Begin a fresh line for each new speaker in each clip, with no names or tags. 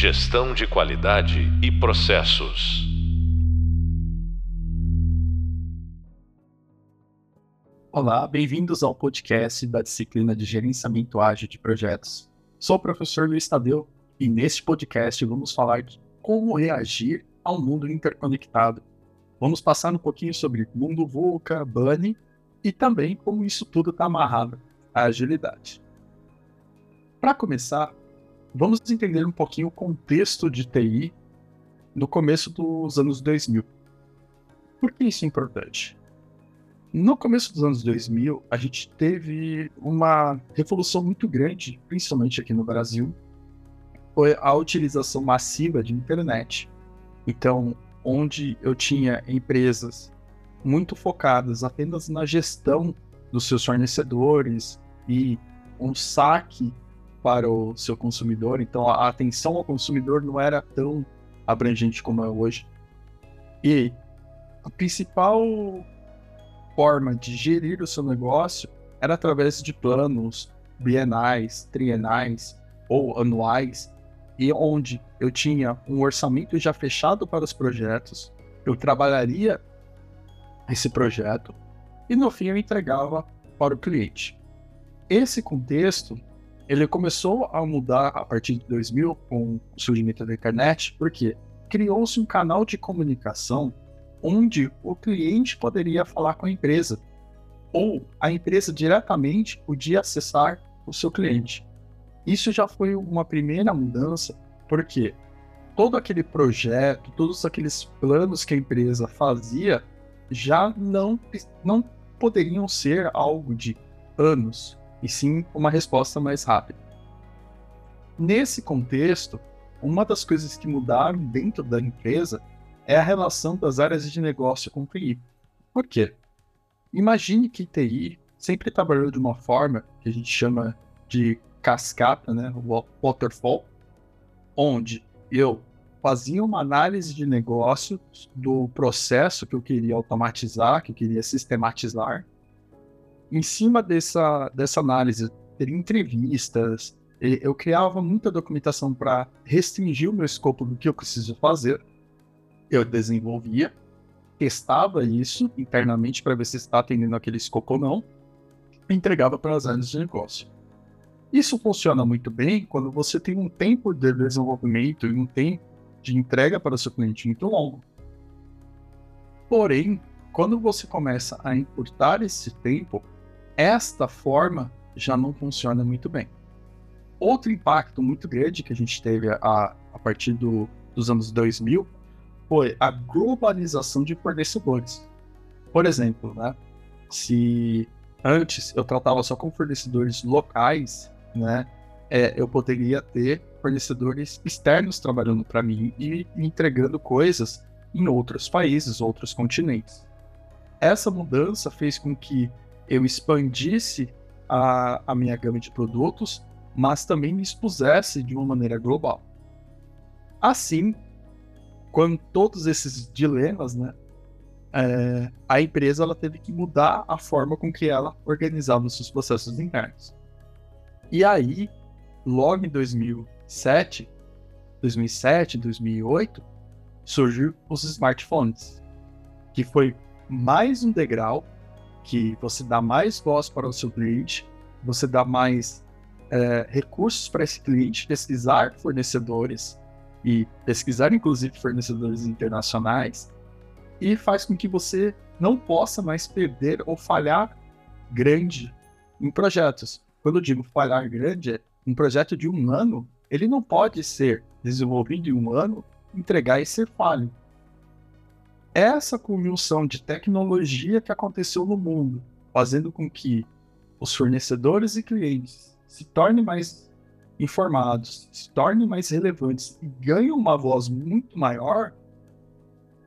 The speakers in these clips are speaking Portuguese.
Gestão de qualidade e processos.
Olá, bem-vindos ao podcast da disciplina de Gerenciamento Ágil de Projetos. Sou o professor Luiz Tadeu e neste podcast vamos falar de como reagir ao mundo interconectado. Vamos passar um pouquinho sobre mundo VUCA, Bunny e também como isso tudo está amarrado à agilidade. Para começar, vamos entender um pouquinho o contexto de TI no começo dos anos 2000. Por que isso é importante? No começo dos anos 2000, a gente teve uma revolução muito grande, principalmente aqui no Brasil, foi a utilização massiva de internet. Então, onde eu tinha empresas muito focadas apenas na gestão dos seus fornecedores e um saque para o seu consumidor. Então, a atenção ao consumidor não era tão abrangente como é hoje. E a principal forma de gerir o seu negócio era através de planos bienais, trienais ou anuais, e onde eu tinha um orçamento já fechado para os projetos, eu trabalharia esse projeto e no fim eu entregava para o cliente. Esse contexto ele começou a mudar a partir de 2000 com o surgimento da internet, porque criou-se um canal de comunicação onde o cliente poderia falar com a empresa ou a empresa diretamente podia acessar o seu cliente. Isso já foi uma primeira mudança, porque todo aquele projeto, todos aqueles planos que a empresa fazia já não, não poderiam ser algo de anos, e sim uma resposta mais rápida. Nesse contexto, uma das coisas que mudaram dentro da empresa é a relação das áreas de negócio com TI. Por quê? Imagine que TI sempre trabalhou de uma forma que a gente chama de cascata, né, waterfall, onde eu fazia uma análise de negócio do processo que eu queria automatizar, que eu queria sistematizar, em cima dessa, dessa análise, ter entrevistas, eu criava muita documentação para restringir o meu escopo do que eu preciso fazer. Eu desenvolvia, testava isso internamente para ver se está atendendo aquele escopo ou não, e entregava para as áreas de negócio. Isso funciona muito bem quando você tem um tempo de desenvolvimento e um tempo de entrega para o seu cliente muito longo. Porém, quando você começa a encurtar esse tempo, esta forma já não funciona muito bem. Outro impacto muito grande que a gente teve a, a partir do, dos anos 2000 foi a globalização de fornecedores. Por exemplo, né, se antes eu tratava só com fornecedores locais, né, é, eu poderia ter fornecedores externos trabalhando para mim e entregando coisas em outros países, outros continentes. Essa mudança fez com que eu expandisse a, a minha gama de produtos, mas também me expusesse de uma maneira global. Assim, com todos esses dilemas, né, é, a empresa ela teve que mudar a forma com que ela organizava os seus processos internos. E aí, logo em 2007, 2007, 2008, surgiu os smartphones, que foi mais um degrau que você dá mais voz para o seu cliente, você dá mais é, recursos para esse cliente pesquisar fornecedores e pesquisar inclusive fornecedores internacionais e faz com que você não possa mais perder ou falhar grande em projetos. Quando eu digo falhar grande, é um projeto de um ano, ele não pode ser desenvolvido em um ano, entregar e ser falho essa conjunção de tecnologia que aconteceu no mundo, fazendo com que os fornecedores e clientes se tornem mais informados, se tornem mais relevantes e ganhem uma voz muito maior,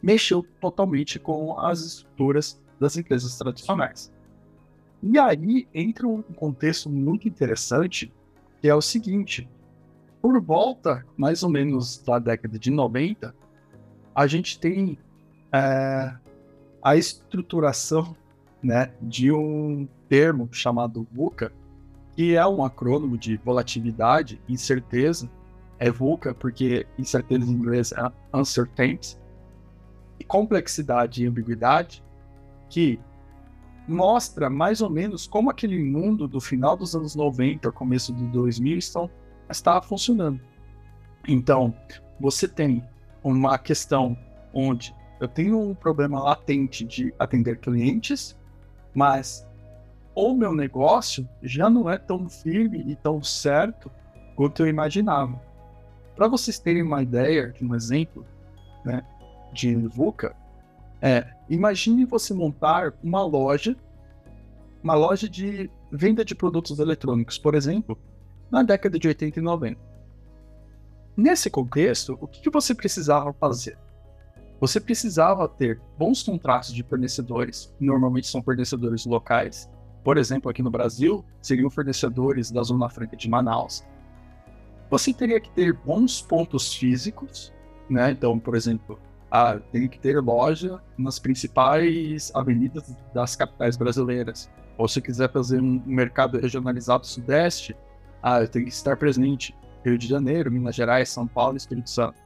mexeu totalmente com as estruturas das empresas tradicionais. E aí entra um contexto muito interessante, que é o seguinte: por volta mais ou menos da década de 90, a gente tem é, a estruturação né, de um termo chamado VUCA, que é um acrônimo de volatilidade, incerteza, é VUCA, porque incerteza em inglês é uncertainty, e complexidade e ambiguidade, que mostra mais ou menos como aquele mundo do final dos anos 90, começo de 2000 estão, está funcionando. Então, você tem uma questão onde eu tenho um problema latente de atender clientes, mas o meu negócio já não é tão firme e tão certo quanto eu imaginava. Para vocês terem uma ideia de um exemplo né, de VUCA, é, imagine você montar uma loja, uma loja de venda de produtos eletrônicos, por exemplo, na década de 80 e 90. Nesse contexto, o que você precisava fazer? Você precisava ter bons contratos de fornecedores, normalmente são fornecedores locais. Por exemplo, aqui no Brasil, seriam fornecedores da Zona Franca de Manaus. Você teria que ter bons pontos físicos, né? Então, por exemplo, ah, tem que ter loja nas principais avenidas das capitais brasileiras. Ou se quiser fazer um mercado regionalizado sudeste, ah, tenho que estar presente Rio de Janeiro, Minas Gerais, São Paulo Espírito Santo.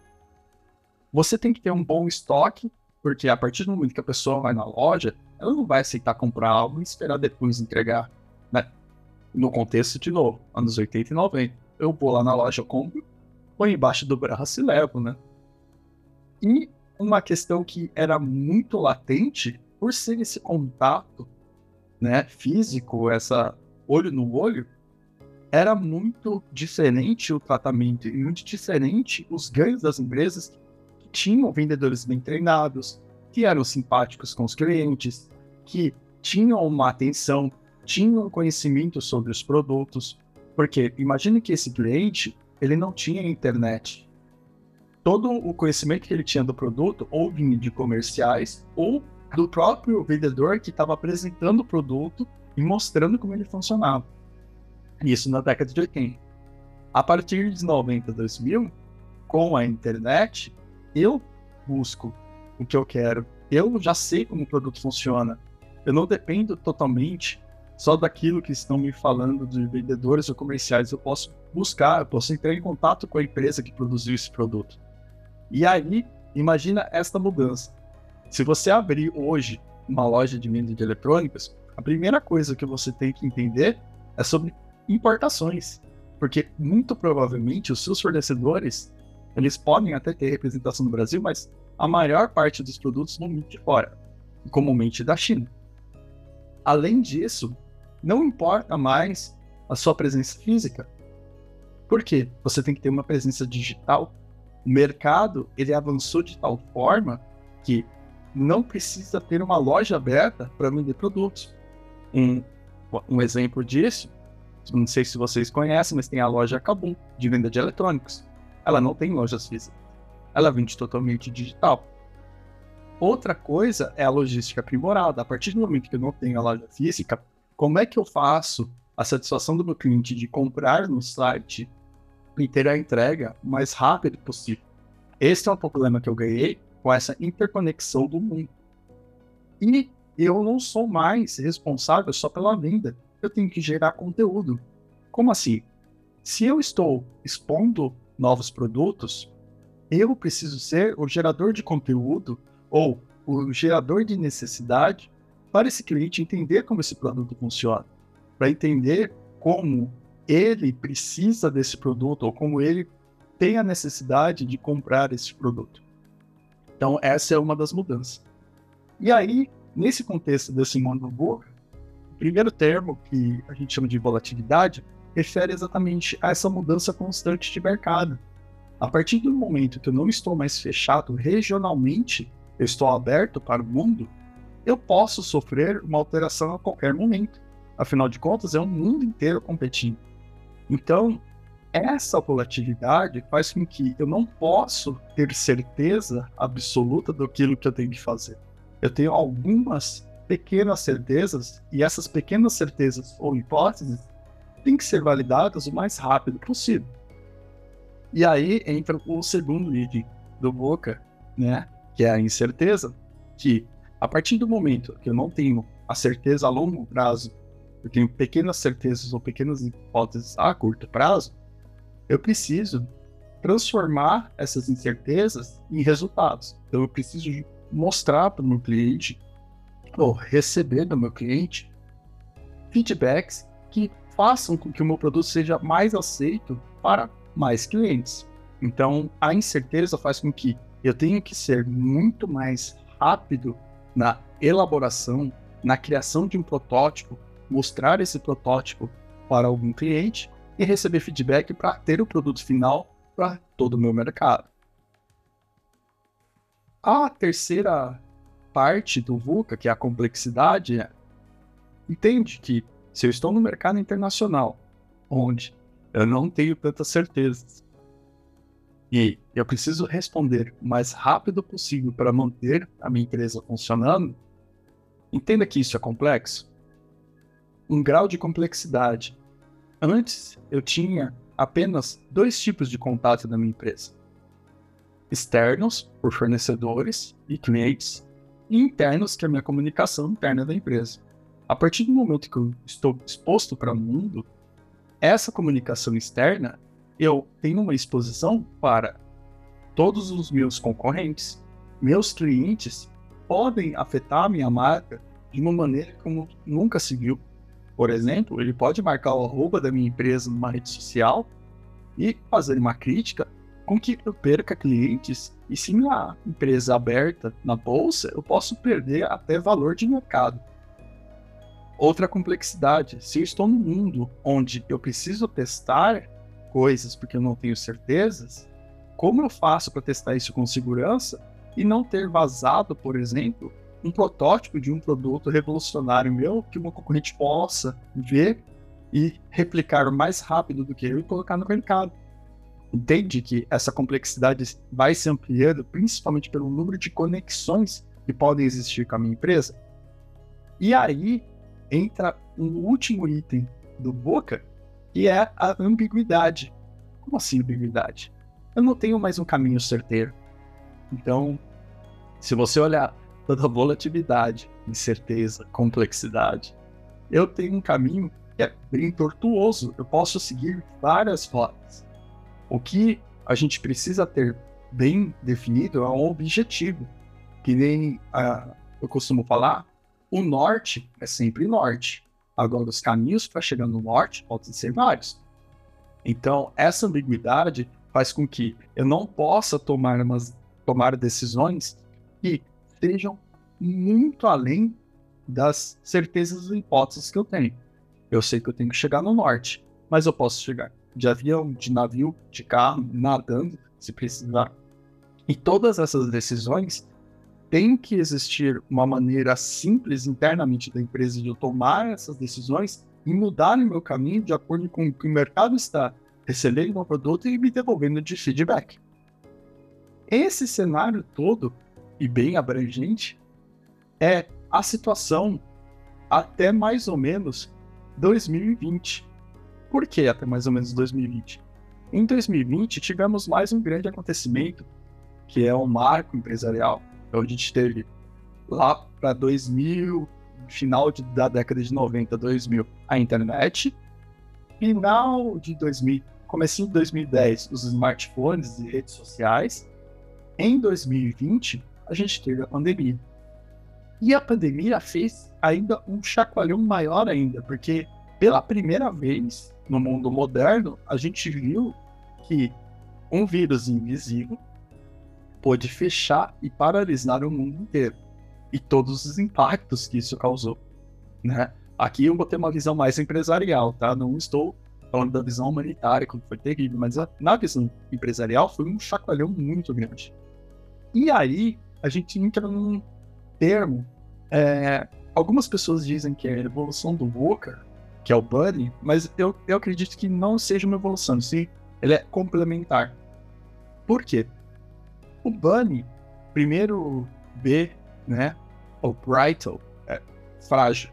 Você tem que ter um bom estoque, porque a partir do momento que a pessoa vai na loja, ela não vai aceitar comprar algo e esperar depois entregar. Né? No contexto, de novo, anos 80 e 90. Eu vou lá na loja, eu compro, põe embaixo do braço e levo, né? E uma questão que era muito latente, por ser esse contato né, físico, essa olho no olho, era muito diferente o tratamento e muito diferente os ganhos das empresas que tinham vendedores bem treinados, que eram simpáticos com os clientes, que tinham uma atenção, tinham conhecimento sobre os produtos. Porque imagine que esse cliente ele não tinha internet. Todo o conhecimento que ele tinha do produto ou vinha de comerciais ou do próprio vendedor que estava apresentando o produto e mostrando como ele funcionava. Isso na década de 80. A partir de 90, 2000, com a internet, eu busco o que eu quero. Eu já sei como o produto funciona. Eu não dependo totalmente só daquilo que estão me falando de vendedores ou comerciais. Eu posso buscar, eu posso entrar em contato com a empresa que produziu esse produto. E aí, imagina esta mudança. Se você abrir hoje uma loja de venda de eletrônicos, a primeira coisa que você tem que entender é sobre importações. Porque muito provavelmente os seus fornecedores, eles podem até ter representação no Brasil, mas a maior parte dos produtos vão de fora, comumente da China. Além disso, não importa mais a sua presença física. Por quê? Você tem que ter uma presença digital. O mercado, ele avançou de tal forma que não precisa ter uma loja aberta para vender produtos. Um, um exemplo disso não sei se vocês conhecem, mas tem a loja Kabum, de venda de eletrônicos. Ela não tem lojas físicas. Ela vende totalmente digital. Outra coisa é a logística aprimorada. A partir do momento que eu não tenho a loja física, como é que eu faço a satisfação do meu cliente de comprar no site e ter a entrega o mais rápido possível? Esse é um problema que eu ganhei com essa interconexão do mundo. E eu não sou mais responsável só pela venda eu tenho que gerar conteúdo. Como assim? Se eu estou expondo novos produtos, eu preciso ser o gerador de conteúdo ou o gerador de necessidade para esse cliente entender como esse produto funciona, para entender como ele precisa desse produto ou como ele tem a necessidade de comprar esse produto. Então, essa é uma das mudanças. E aí, nesse contexto desse mundo boca, primeiro termo, que a gente chama de volatilidade, refere exatamente a essa mudança constante de mercado. A partir do momento que eu não estou mais fechado regionalmente, eu estou aberto para o mundo, eu posso sofrer uma alteração a qualquer momento. Afinal de contas, é um mundo inteiro competindo. Então, essa volatilidade faz com que eu não posso ter certeza absoluta daquilo que eu tenho que fazer. Eu tenho algumas pequenas certezas, e essas pequenas certezas ou hipóteses têm que ser validadas o mais rápido possível. E aí entra o segundo item do Boca, né, que é a incerteza, que a partir do momento que eu não tenho a certeza a longo prazo, eu tenho pequenas certezas ou pequenas hipóteses a curto prazo, eu preciso transformar essas incertezas em resultados. Então eu preciso mostrar para o meu cliente, ou receber do meu cliente, feedbacks que façam com que o meu produto seja mais aceito para mais clientes. Então, a incerteza faz com que eu tenha que ser muito mais rápido na elaboração, na criação de um protótipo, mostrar esse protótipo para algum cliente e receber feedback para ter o produto final para todo o meu mercado. A terceira parte do VUCA, que é a complexidade, é, entende que se eu estou no mercado internacional, onde eu não tenho tantas certezas, e eu preciso responder o mais rápido possível para manter a minha empresa funcionando, entenda que isso é complexo. Um grau de complexidade. Antes eu tinha apenas dois tipos de contato na minha empresa: externos, por fornecedores e clientes, e internos, que é a minha comunicação interna da empresa. A partir do momento que eu estou exposto para o mundo, essa comunicação externa, eu tenho uma exposição para todos os meus concorrentes, meus clientes podem afetar a minha marca de uma maneira como nunca se viu. Por exemplo, ele pode marcar o arroba da minha empresa numa rede social e fazer uma crítica com que eu perca clientes. E se minha empresa aberta na bolsa, eu posso perder até valor de mercado. Outra complexidade, se eu estou num mundo onde eu preciso testar coisas porque eu não tenho certezas, como eu faço para testar isso com segurança e não ter vazado, por exemplo, um protótipo de um produto revolucionário meu que uma concorrente possa ver e replicar mais rápido do que eu e colocar no mercado? Entende que essa complexidade vai se ampliando principalmente pelo número de conexões que podem existir com a minha empresa? E aí, entra um último item do Boca, que é a ambiguidade. Como assim ambiguidade? Eu não tenho mais um caminho certeiro. Então, se você olhar toda a volatilidade, incerteza, complexidade, eu tenho um caminho que é bem tortuoso. Eu posso seguir várias rotas. O que a gente precisa ter bem definido é um objetivo. Que nem uh, eu costumo falar, o norte é sempre norte. Agora, os caminhos para chegar no norte podem ser vários. Então, essa ambiguidade faz com que eu não possa tomar, umas, tomar decisões que estejam muito além das certezas e hipóteses que eu tenho. Eu sei que eu tenho que chegar no norte, mas eu posso chegar de avião, de navio, de carro, nadando, se precisar. E todas essas decisões tem que existir uma maneira simples internamente da empresa de eu tomar essas decisões e mudar o meu caminho de acordo com o que o mercado está recebendo meu produto e me devolvendo de feedback. Esse cenário todo, e bem abrangente, é a situação até mais ou menos 2020. Por que até mais ou menos 2020? Em 2020 tivemos mais um grande acontecimento, que é o marco empresarial, então a gente teve lá para 2000, final de, da década de 90, 2000, a internet. Final de 2000, comecinho de 2010, os smartphones e redes sociais. Em 2020, a gente teve a pandemia. E a pandemia fez ainda um chacoalhão maior ainda, porque pela primeira vez no mundo moderno, a gente viu que um vírus invisível pôde fechar e paralisar o mundo inteiro e todos os impactos que isso causou, né? Aqui eu vou ter uma visão mais empresarial, tá? Não estou falando da visão humanitária, como foi terrível, mas a, na visão empresarial foi um chacoalhão muito grande. E aí a gente entra num termo. É, algumas pessoas dizem que é a evolução do Walker, que é o Bunny, mas eu, eu acredito que não seja uma evolução, sim, ele é complementar. Por quê? O Bunny, primeiro B, né? O Brighton, é frágil.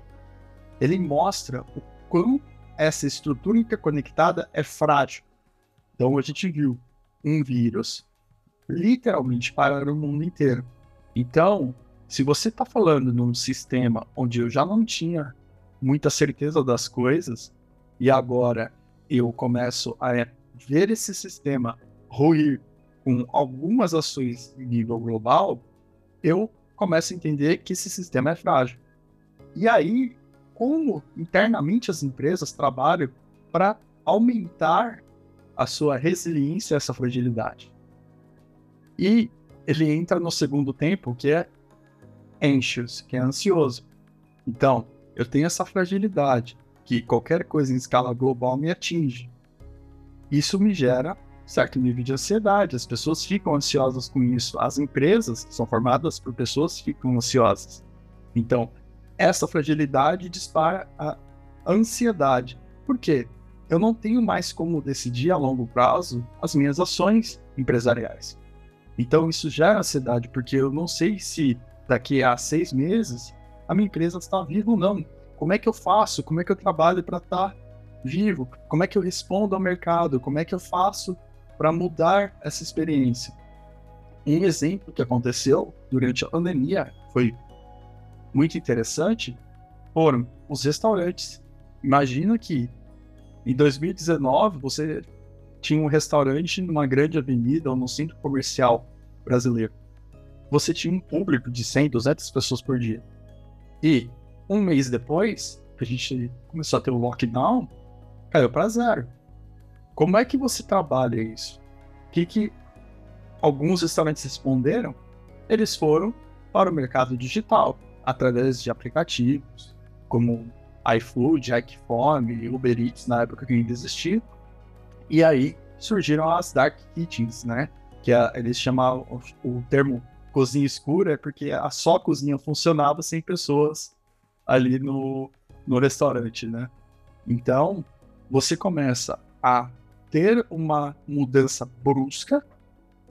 Ele mostra o quão essa estrutura interconectada é frágil. Então a gente viu um vírus literalmente parar o mundo inteiro. Então, se você está falando num sistema onde eu já não tinha muita certeza das coisas e agora eu começo a ver esse sistema ruir com algumas ações em nível global, eu começo a entender que esse sistema é frágil. E aí, como internamente as empresas trabalham para aumentar a sua resiliência a essa fragilidade. E ele entra no segundo tempo, que é anxious, que é ansioso. Então, eu tenho essa fragilidade, que qualquer coisa em escala global me atinge. Isso me gera certo nível de ansiedade, as pessoas ficam ansiosas com isso, as empresas que são formadas por pessoas ficam ansiosas. Então, essa fragilidade dispara a ansiedade. Por quê? Eu não tenho mais como decidir a longo prazo as minhas ações empresariais. Então, isso gera ansiedade, porque eu não sei se daqui a seis meses a minha empresa está viva ou não. Como é que eu faço? Como é que eu trabalho para estar vivo? Como é que eu respondo ao mercado? Como é que eu faço para mudar essa experiência? Um exemplo que aconteceu durante a pandemia foi muito interessante foram os restaurantes. Imagina que em 2019 você tinha um restaurante numa grande avenida ou num centro comercial brasileiro. Você tinha um público de 100, 200 pessoas por dia. E um mês depois, a gente começou a ter o lockdown, caiu para zero. Como é que você trabalha isso? O que, que alguns restaurantes responderam? Eles foram para o mercado digital através de aplicativos como iFood, iFome, Uber Eats, na época que ainda existia. E aí surgiram as Dark Kitchens, né? Que é, eles chamavam o, o termo cozinha escura, é porque a só cozinha funcionava sem pessoas ali no, no restaurante, né? Então, você começa a ter uma mudança brusca,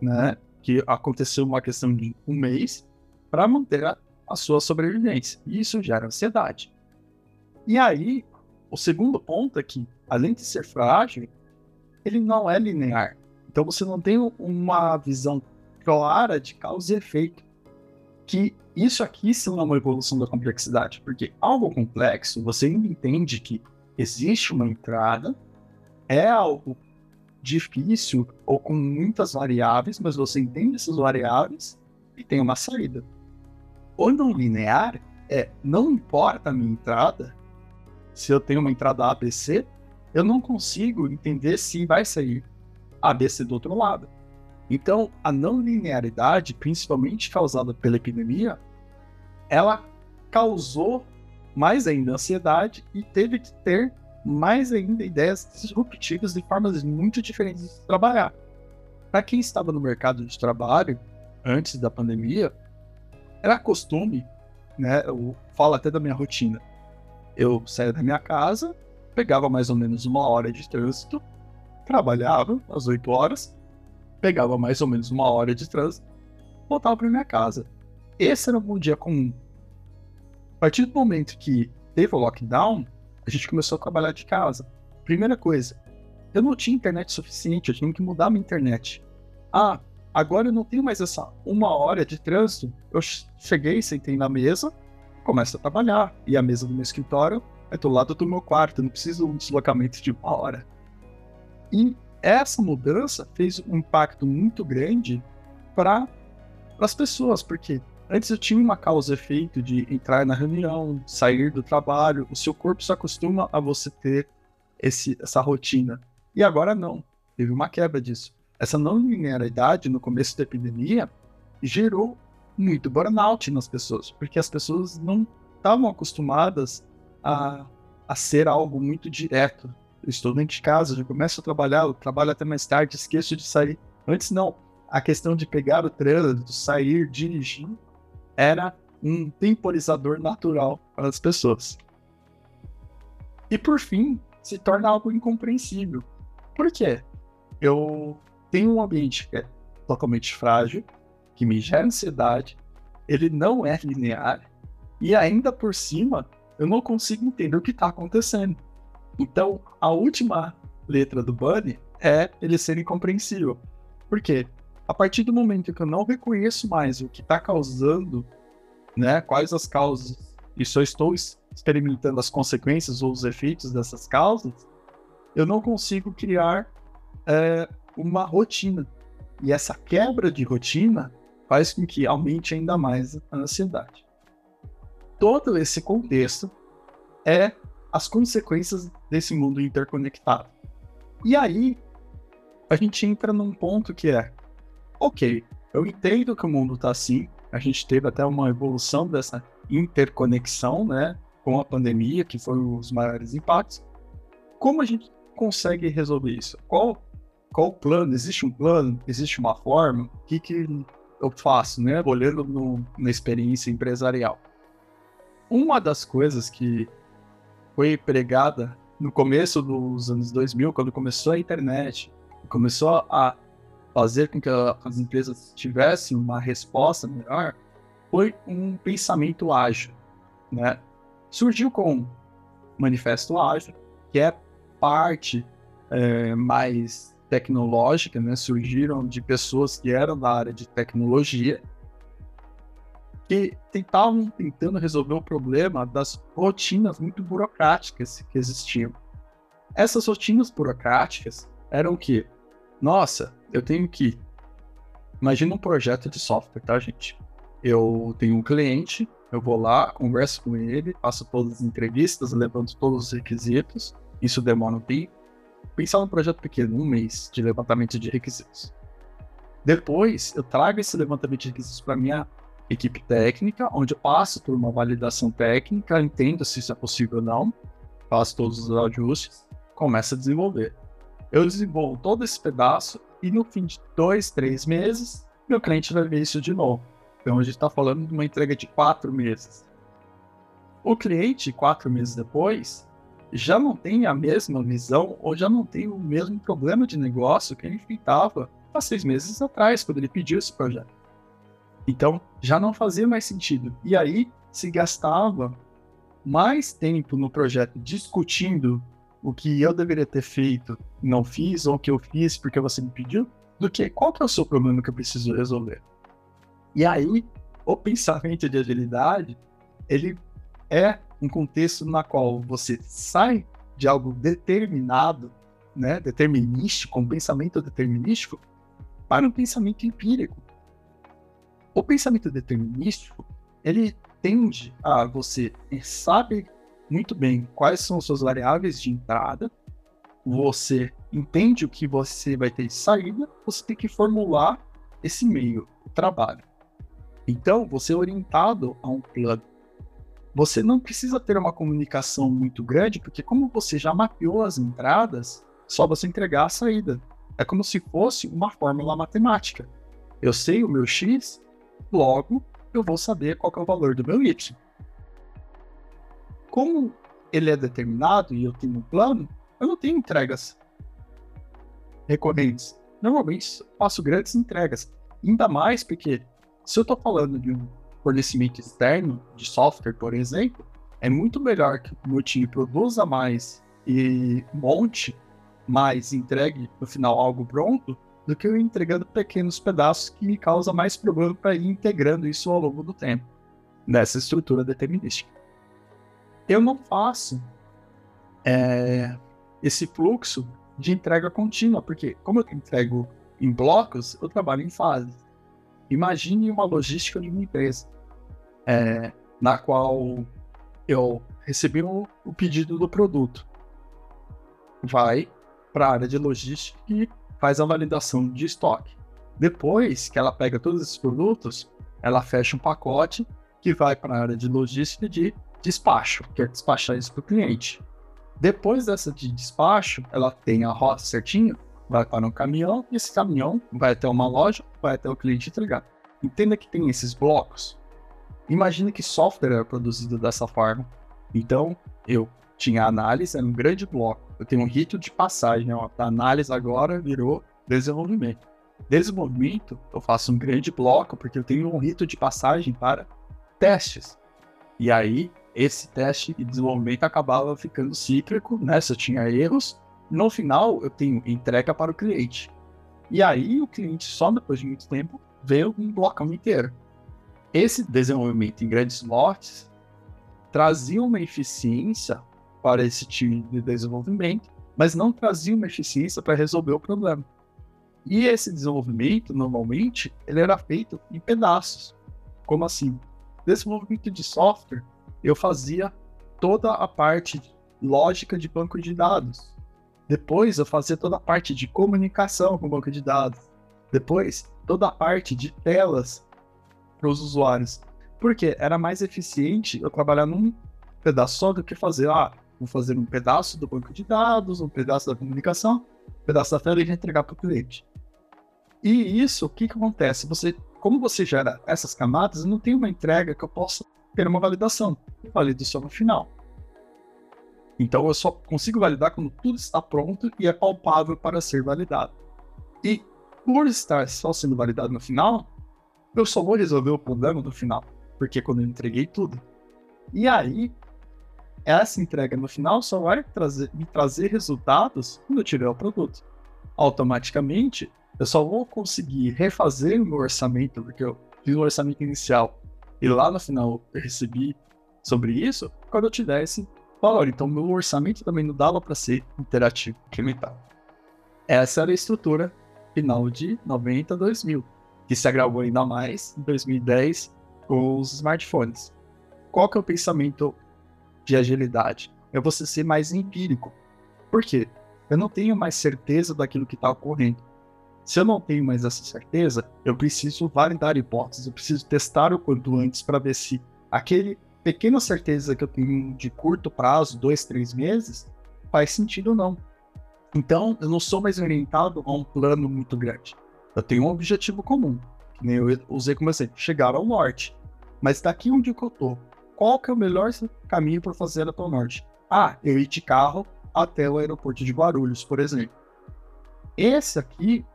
né? Que aconteceu uma questão de um mês, para manter a, a sua sobrevivência. E isso gera ansiedade. E aí, o segundo ponto é que, além de ser frágil, ele não é linear. Então você não tem uma visão clara de causa e efeito. Que isso aqui sim é uma evolução da complexidade, porque algo complexo, você entende que existe uma entrada, é algo difícil ou com muitas variáveis, mas você entende essas variáveis e tem uma saída. O não linear é não importa a minha entrada, se eu tenho uma entrada ABC, eu não consigo entender se vai sair ABC do outro lado. Então, a não linearidade, principalmente causada pela epidemia, ela causou mais ainda ansiedade e teve que ter mais ainda ideias disruptivas de formas muito diferentes de trabalhar. Para quem estava no mercado de trabalho antes da pandemia, era costume, né? Eu falo até da minha rotina. Eu saía da minha casa, pegava mais ou menos uma hora de trânsito, trabalhava às 8 horas, pegava mais ou menos uma hora de trânsito, voltava para minha casa. Esse era um dia comum. A partir do momento que teve o lockdown, a gente começou a trabalhar de casa. Primeira coisa, eu não tinha internet suficiente, eu tinha que mudar minha internet. Ah, agora eu não tenho mais essa uma hora de trânsito. Eu cheguei, sentei na mesa, começo a trabalhar. E a mesa do meu escritório é do lado do meu quarto, não preciso de um deslocamento de uma hora. E essa mudança fez um impacto muito grande para as pessoas, porque antes eu tinha uma causa e efeito de entrar na reunião, sair do trabalho, o seu corpo se acostuma a você ter esse, essa rotina. E agora não, teve uma quebra disso. Essa não linearidade no começo da epidemia gerou muito burnout nas pessoas, porque as pessoas não estavam acostumadas a, a ser algo muito direto, eu estou dentro de casa, já começo a trabalhar, eu trabalho até mais tarde, esqueço de sair. Antes não. A questão de pegar o trânsito, sair, dirigir, era um temporizador natural para as pessoas. E por fim, se torna algo incompreensível. Por quê? Eu tenho um ambiente que é totalmente frágil, que me gera ansiedade, ele não é linear, e ainda por cima, eu não consigo entender o que está acontecendo. Então, a última letra do Bunny é ele ser incompreensível. Por quê? A partir do momento que eu não reconheço mais o que está causando, né, quais as causas, e só estou experimentando as consequências ou os efeitos dessas causas, eu não consigo criar é, uma rotina. E essa quebra de rotina faz com que aumente ainda mais a ansiedade. Todo esse contexto é as consequências desse mundo interconectado. E aí, a gente entra num ponto que é: ok, eu entendo que o mundo está assim, a gente teve até uma evolução dessa interconexão, né, com a pandemia, que foi os maiores impactos. Como a gente consegue resolver isso? Qual qual o plano? Existe um plano? Existe uma forma? O que, que eu faço, né? Olhando no, na experiência empresarial. Uma das coisas que foi pregada no começo dos anos 2000, quando começou a internet, começou a fazer com que as empresas tivessem uma resposta melhor, foi um pensamento ágil, né? Surgiu com o Manifesto Ágil, que é parte é, mais tecnológica, né? Surgiram de pessoas que eram da área de tecnologia que tentavam tentando resolver o problema das rotinas muito burocráticas que existiam. Essas rotinas burocráticas eram o quê? Nossa, eu tenho que. Imagina um projeto de software, tá, gente? Eu tenho um cliente, eu vou lá, converso com ele, faço todas as entrevistas, levanto todos os requisitos. Isso demora um tempo. Pensar num projeto pequeno, um mês de levantamento de requisitos. Depois, eu trago esse levantamento de requisitos para minha equipe técnica, onde eu passo por uma validação técnica, entendo se isso é possível ou não, faço todos os ajustes, começo a desenvolver. Eu desenvolvo todo esse pedaço e no fim de dois, três meses, meu cliente vai ver isso de novo. Então a gente está falando de uma entrega de quatro meses. O cliente, quatro meses depois, já não tem a mesma visão ou já não tem o mesmo problema de negócio que ele enfrentava há seis meses atrás, quando ele pediu esse projeto. Então, já não fazia mais sentido. E aí se gastava mais tempo no projeto discutindo o que eu deveria ter feito, não fiz, ou o que eu fiz porque você me pediu, do que qual que é o seu problema que eu preciso resolver. E aí, o pensamento de agilidade, ele é um contexto na qual você sai de algo determinado, né, determinístico, um pensamento determinístico, para um pensamento empírico. O pensamento determinístico, ele tende a você sabe muito bem quais são suas variáveis de entrada, você entende o que você vai ter de saída, você tem que formular esse meio, o trabalho. Então, você é orientado a um plano. Você não precisa ter uma comunicação muito grande, porque como você já mapeou as entradas, só você entregar a saída. É como se fosse uma fórmula matemática. Eu sei o meu x, Logo, eu vou saber qual é o valor do meu Y. Como ele é determinado e eu tenho um plano, eu não tenho entregas recorrentes. Normalmente faço grandes entregas. Ainda mais porque se eu estou falando de um fornecimento externo de software, por exemplo, é muito melhor que o meu time produza mais e monte mais, entregue no final algo pronto, do que eu entregando pequenos pedaços que me causa mais problema para ir integrando isso ao longo do tempo, nessa estrutura determinística. Eu não faço é, esse fluxo de entrega contínua, porque como eu entrego em blocos, eu trabalho em fases. Imagine uma logística de uma empresa, é, na qual eu recebi o, o pedido do produto. Vai para a área de logística e faz a validação de estoque. Depois que ela pega todos esses produtos, ela fecha um pacote que vai para a área de logística de despacho, que é despachar isso para o cliente. Depois dessa de despacho, ela tem a rota certinha, vai para um caminhão, e esse caminhão vai até uma loja, vai até o cliente entregar. Entenda que tem esses blocos. Imagina que software é produzido dessa forma. Então, eu tinha análise, era um grande bloco. Eu tenho um rito de passagem, ó. A análise agora virou desenvolvimento. Desenvolvimento, eu faço um grande bloco, porque eu tenho um rito de passagem para testes. E aí, esse teste e desenvolvimento acabava ficando cíclico, né? Se eu tinha erros, no final eu tenho entrega para o cliente. E aí o cliente, só depois de muito tempo, vê um blocão inteiro. Esse desenvolvimento em grandes lotes trazia uma eficiência para esse time de desenvolvimento, mas não trazia uma eficiência para resolver o problema. E esse desenvolvimento, normalmente, ele era feito em pedaços. Como assim? Desenvolvimento de software, eu fazia toda a parte lógica de banco de dados. Depois eu fazia toda a parte de comunicação com o banco de dados. Depois, toda a parte de telas para os usuários. Porque era mais eficiente eu trabalhar num pedaço só do que fazer, ah, vou fazer um pedaço do banco de dados, um pedaço da comunicação, um pedaço da tela e entregar para o cliente. E isso, o que, que acontece? Você, como você gera essas camadas, não tem uma entrega que eu possa ter uma validação. Eu valido só no final. Então eu só consigo validar quando tudo está pronto e é palpável para ser validado. E por estar só sendo validado no final, eu só vou resolver o problema no final, porque quando eu entreguei tudo. E aí, essa entrega no final só vai trazer, me trazer resultados quando eu tiver o produto. Automaticamente, eu só vou conseguir refazer o meu orçamento, porque eu fiz o orçamento inicial e lá no final eu recebi sobre isso, quando eu tiver esse valor. Então, meu orçamento também não dava para ser interativo, incremental. Essa era a estrutura final de 90 2000, que se agravou ainda mais em 2010 com os smartphones. Qual que é o pensamento de agilidade? É você ser mais empírico. Por quê? Eu não tenho mais certeza daquilo que está ocorrendo. Se eu não tenho mais essa certeza, eu preciso validar hipóteses, eu preciso testar o quanto antes para ver se aquele pequena certeza que eu tenho de curto prazo, dois, três meses, faz sentido ou não. Então, eu não sou mais orientado a um plano muito grande. Eu tenho um objetivo comum, que nem eu usei como exemplo, chegar ao norte. Mas daqui onde eu tô, qual que é o melhor caminho para fazer até o norte? Ah, eu ir de carro até o aeroporto de Guarulhos, por exemplo. Esse aqui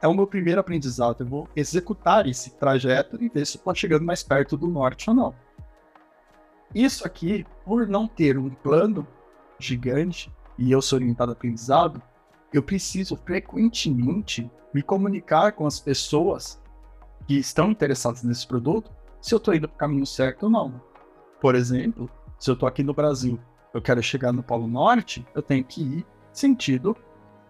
é o meu primeiro aprendizado. Eu vou executar esse trajeto e ver se estou chegando mais perto do norte ou não. Isso aqui, por não ter um plano gigante e eu sou orientado a aprendizado, eu preciso frequentemente me comunicar com as pessoas que estão interessadas nesse produto se eu estou indo para o caminho certo ou não. Por exemplo, se eu estou aqui no Brasil, eu quero chegar no Polo Norte, eu tenho que ir sentido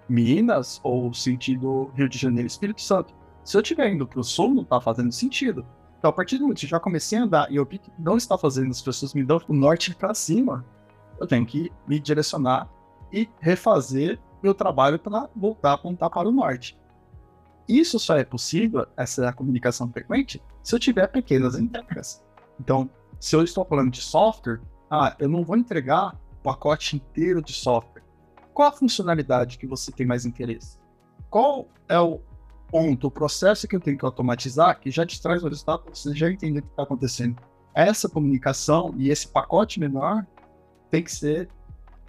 Minas ou sentido Rio de Janeiro Espírito Santo. Se eu estiver indo para o sul, não está fazendo sentido. Então, a partir do momento que eu já comecei a andar e eu vi que não está fazendo, as pessoas me dão o norte para cima, eu tenho que me direcionar e refazer meu trabalho para voltar a apontar para o norte. Isso só é possível, essa comunicação frequente, se eu tiver pequenas entregas. Então, se eu estou falando de software, ah, eu não vou entregar o pacote inteiro de software. Qual a funcionalidade que você tem mais interesse? Qual é o ponto, o processo que eu tenho que automatizar, que já te traz o resultado para você já entender o que está acontecendo. Essa comunicação e esse pacote menor tem que ser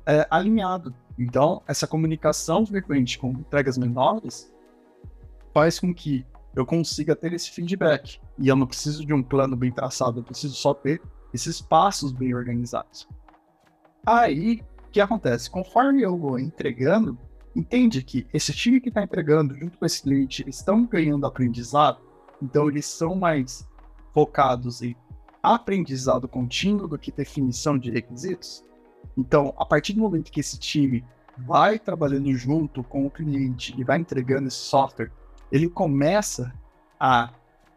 é, alinhado. Então, essa comunicação frequente com entregas menores faz com que eu consiga ter esse feedback. E eu não preciso de um plano bem traçado, eu preciso só ter esses passos bem organizados. Aí, o que acontece? Conforme eu vou entregando, entende que esse time que está entregando junto com esse cliente, estão ganhando aprendizado, então eles são mais focados em aprendizado contínuo do que definição de requisitos. Então, a partir do momento que esse time vai trabalhando junto com o cliente e vai entregando esse software, ele começa a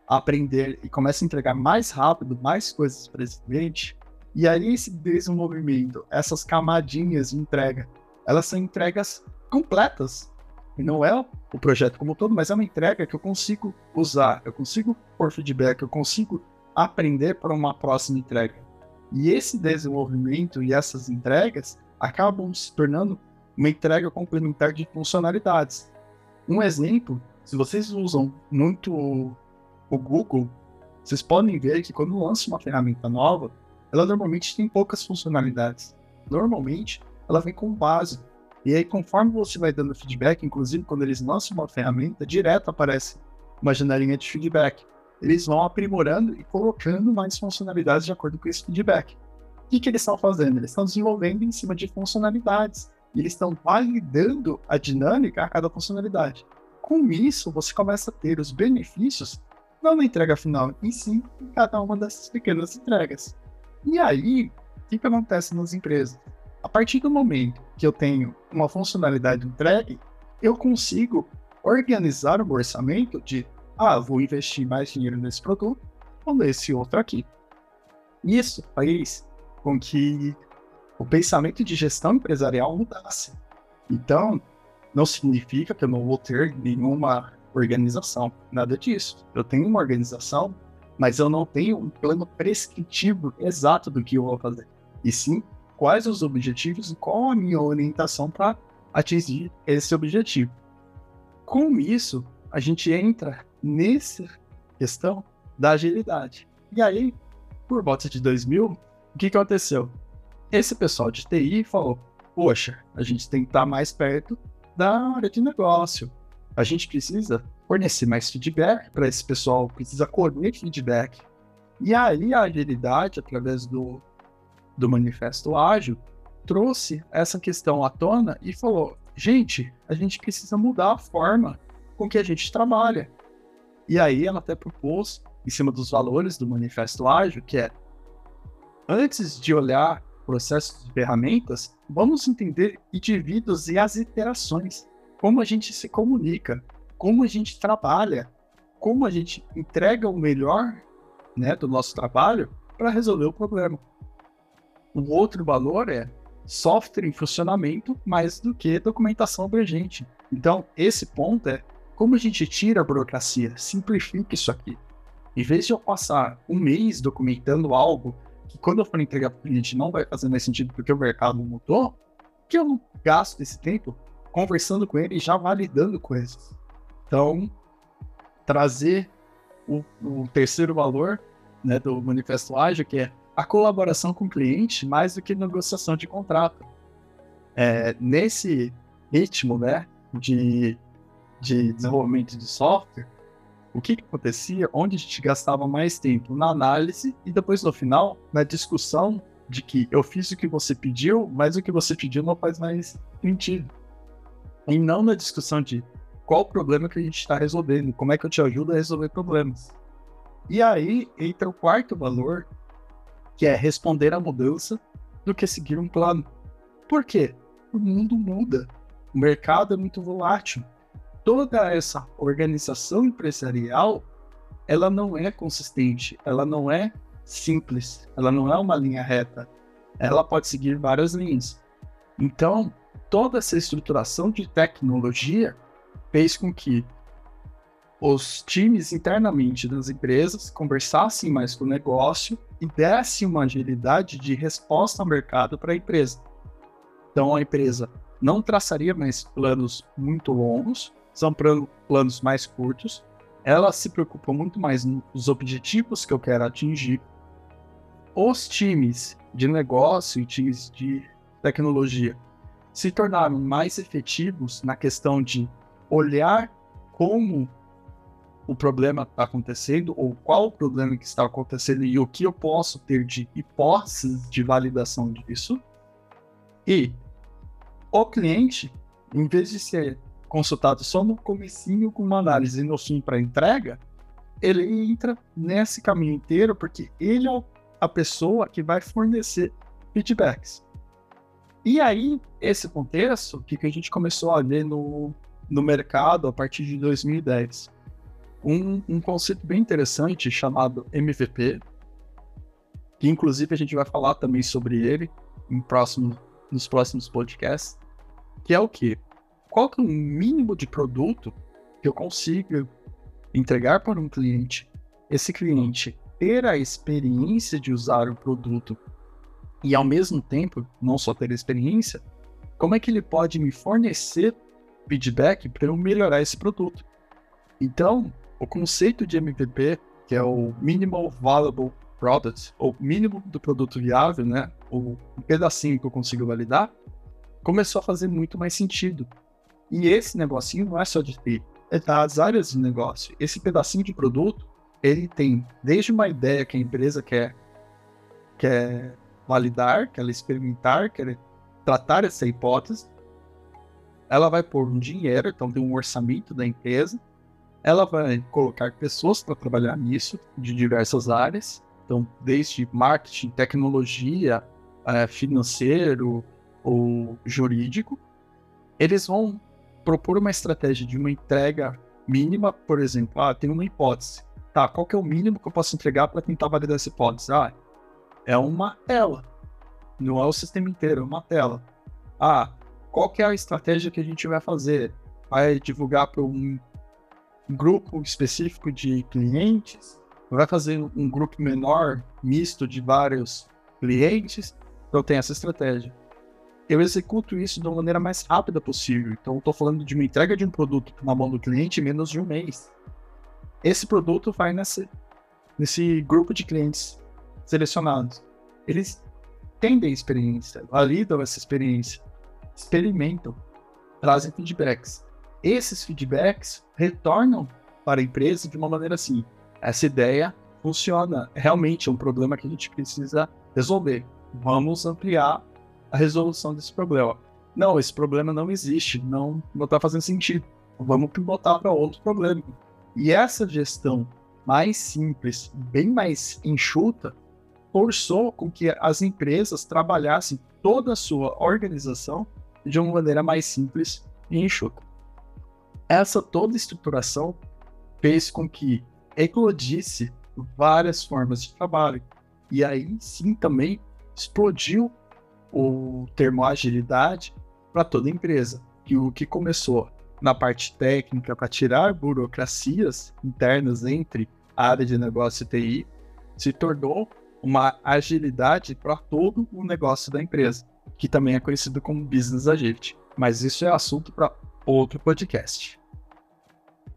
aprender e começa a entregar mais rápido, mais coisas para esse cliente. E aí esse desenvolvimento, essas camadinhas de entrega, elas são entregas completas. Não é o projeto como todo, mas é uma entrega que eu consigo usar, eu consigo pôr feedback, eu consigo aprender para uma próxima entrega. E esse desenvolvimento e essas entregas acabam se tornando uma entrega complementar de funcionalidades. Um exemplo, se vocês usam muito o Google, vocês podem ver que quando lança uma ferramenta nova, ela normalmente tem poucas funcionalidades. Normalmente, ela vem com base. E aí, conforme você vai dando feedback, inclusive quando eles lançam uma ferramenta, direto aparece uma janelinha de feedback. Eles vão aprimorando e colocando mais funcionalidades de acordo com esse feedback. O que, que eles estão fazendo? Eles estão desenvolvendo em cima de funcionalidades. E eles estão validando a dinâmica a cada funcionalidade. Com isso, você começa a ter os benefícios, não na entrega final, e sim em cada uma dessas pequenas entregas. E aí, o que, que acontece nas empresas? A partir do momento que eu tenho uma funcionalidade entregue, eu consigo organizar o orçamento de, ah, vou investir mais dinheiro nesse produto ou nesse outro aqui. Isso faz com que o pensamento de gestão empresarial mudasse. Então, não significa que eu não vou ter nenhuma organização, nada disso. Eu tenho uma organização, mas eu não tenho um plano prescritivo exato do que eu vou fazer. E sim, quais os objetivos e qual a minha orientação para atingir esse objetivo. Com isso, a gente entra nessa questão da agilidade. E aí, por volta de 2000, o que, aconteceu? Esse pessoal de TI falou: poxa, a gente tem que estar mais perto da área de negócio. A gente precisa fornecer mais feedback para esse pessoal, precisa colher feedback. E aí a agilidade, através do, do manifesto ágil, trouxe essa questão à tona e falou: gente, a gente precisa mudar a forma com que a gente trabalha. E aí ela até propôs, em cima dos valores do manifesto ágil, que é antes de olhar processos de ferramentas, vamos entender indivíduos e as interações, como a gente se comunica, como a gente trabalha, como a gente entrega o melhor né, do nosso trabalho para resolver o problema. Um outro valor é software em funcionamento mais do que documentação abrangente. Então, esse ponto é como a gente tira a burocracia, simplifica isso aqui. Em vez de eu passar um mês documentando algo que quando eu for entregar para o cliente não vai fazer mais sentido porque o mercado mudou, que eu não gasto esse tempo conversando com ele e já validando coisas. Então, trazer o, o terceiro valor né, do Manifesto Ágil, que é a colaboração com o cliente mais do que negociação de contrato. É, nesse ritmo né, de, de desenvolvimento de software, o que, que, acontecia, onde a gente gastava mais tempo na análise e depois no final, na discussão de que eu fiz o que você pediu, mas o que você pediu não faz mais sentido. E não na discussão de qual o problema que a gente está resolvendo, como é que eu te ajudo a resolver problemas. E aí entra o quarto valor, que é responder à mudança do que seguir um plano. Por quê? O mundo muda, o mercado é muito volátil toda essa organização empresarial, ela não é consistente, ela não é simples, ela não é uma linha reta. Ela pode seguir várias linhas. Então, toda essa estruturação de tecnologia fez com que os times internamente das empresas conversassem mais com o negócio e dessem uma agilidade de resposta ao mercado para a empresa. Então, a empresa não traçaria mais planos muito longos, são planos mais curtos. Ela se preocupa muito mais nos objetivos que eu quero atingir. Os times de negócio e times de tecnologia se tornaram mais efetivos na questão de olhar como o problema está acontecendo ou qual o problema que está acontecendo e o que eu posso ter de hipóteses de validação disso. E o cliente, em vez de ser consultado só no comecinho com uma análise e no fim para entrega, ele entra nesse caminho inteiro porque ele é a pessoa que vai fornecer feedbacks. E aí, esse contexto, que a gente começou a ver no, no mercado a partir de 2010? Um, um conceito bem interessante chamado MVP, que inclusive a gente vai falar também sobre ele em próximo, nos próximos podcasts, que é o que? qual que é o mínimo de produto que eu consiga entregar para um cliente, esse cliente ter a experiência de usar o produto e ao mesmo tempo não só ter a experiência, como é que ele pode me fornecer feedback para eu melhorar esse produto? Então, o conceito de MVP, que é o Minimal Valuable Product, ou mínimo do produto viável, né? O pedacinho que eu consigo validar, começou a fazer muito mais sentido. E esse negocinho não é só de ter, é das áreas de negócio. Esse pedacinho de produto, ele tem desde uma ideia que a empresa quer, quer validar, quer experimentar, quer tratar essa hipótese. Ela vai pôr um dinheiro, então tem um orçamento da empresa. Ela vai colocar pessoas para trabalhar nisso, de diversas áreas. Então, desde marketing, tecnologia, eh, financeiro ou jurídico. Eles vão propor uma estratégia de uma entrega mínima, por exemplo, ah, tem uma hipótese. Tá, qual que é o mínimo que eu posso entregar para tentar validar essa hipótese? Ah, é uma tela. Não é o sistema inteiro, é uma tela. Ah, qual que é a estratégia que a gente vai fazer? Vai divulgar para um grupo específico de clientes? Vai fazer um grupo menor, misto de vários clientes? Então tem essa estratégia. Eu executo isso da maneira mais rápida possível. Então, estou falando de uma entrega de um produto na mão do cliente em menos de um mês. Esse produto vai nesse, nesse grupo de clientes selecionados. Eles tendem experiência, validam essa experiência, experimentam, trazem feedbacks. Esses feedbacks retornam para a empresa de uma maneira assim: essa ideia funciona, realmente é um problema que a gente precisa resolver. Vamos ampliar a resolução desse problema. Não, esse problema não existe, não está fazendo sentido. Vamos pivotar para outro problema. E essa gestão mais simples, bem mais enxuta, forçou com que as empresas trabalhassem toda a sua organização de uma maneira mais simples e enxuta. Essa toda estruturação fez com que eclodisse várias formas de trabalho. E aí sim também explodiu o termo agilidade para toda empresa. E o que começou na parte técnica para tirar burocracias internas entre a área de negócio e TI se tornou uma agilidade para todo o negócio da empresa, que também é conhecido como Business Agility. Mas isso é assunto para outro podcast.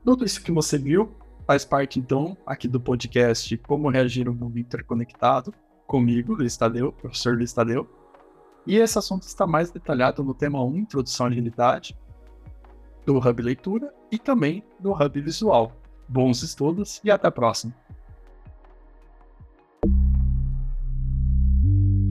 Tudo isso que você viu faz parte, então, aqui do podcast Como Reagir ao Mundo Interconectado, comigo, Luiz Tadeu, professor Luiz Tadeu. E esse assunto está mais detalhado no tema 1, Introdução à Agilidade, do Hub Leitura e também do Hub Visual. Bons estudos e até a próxima!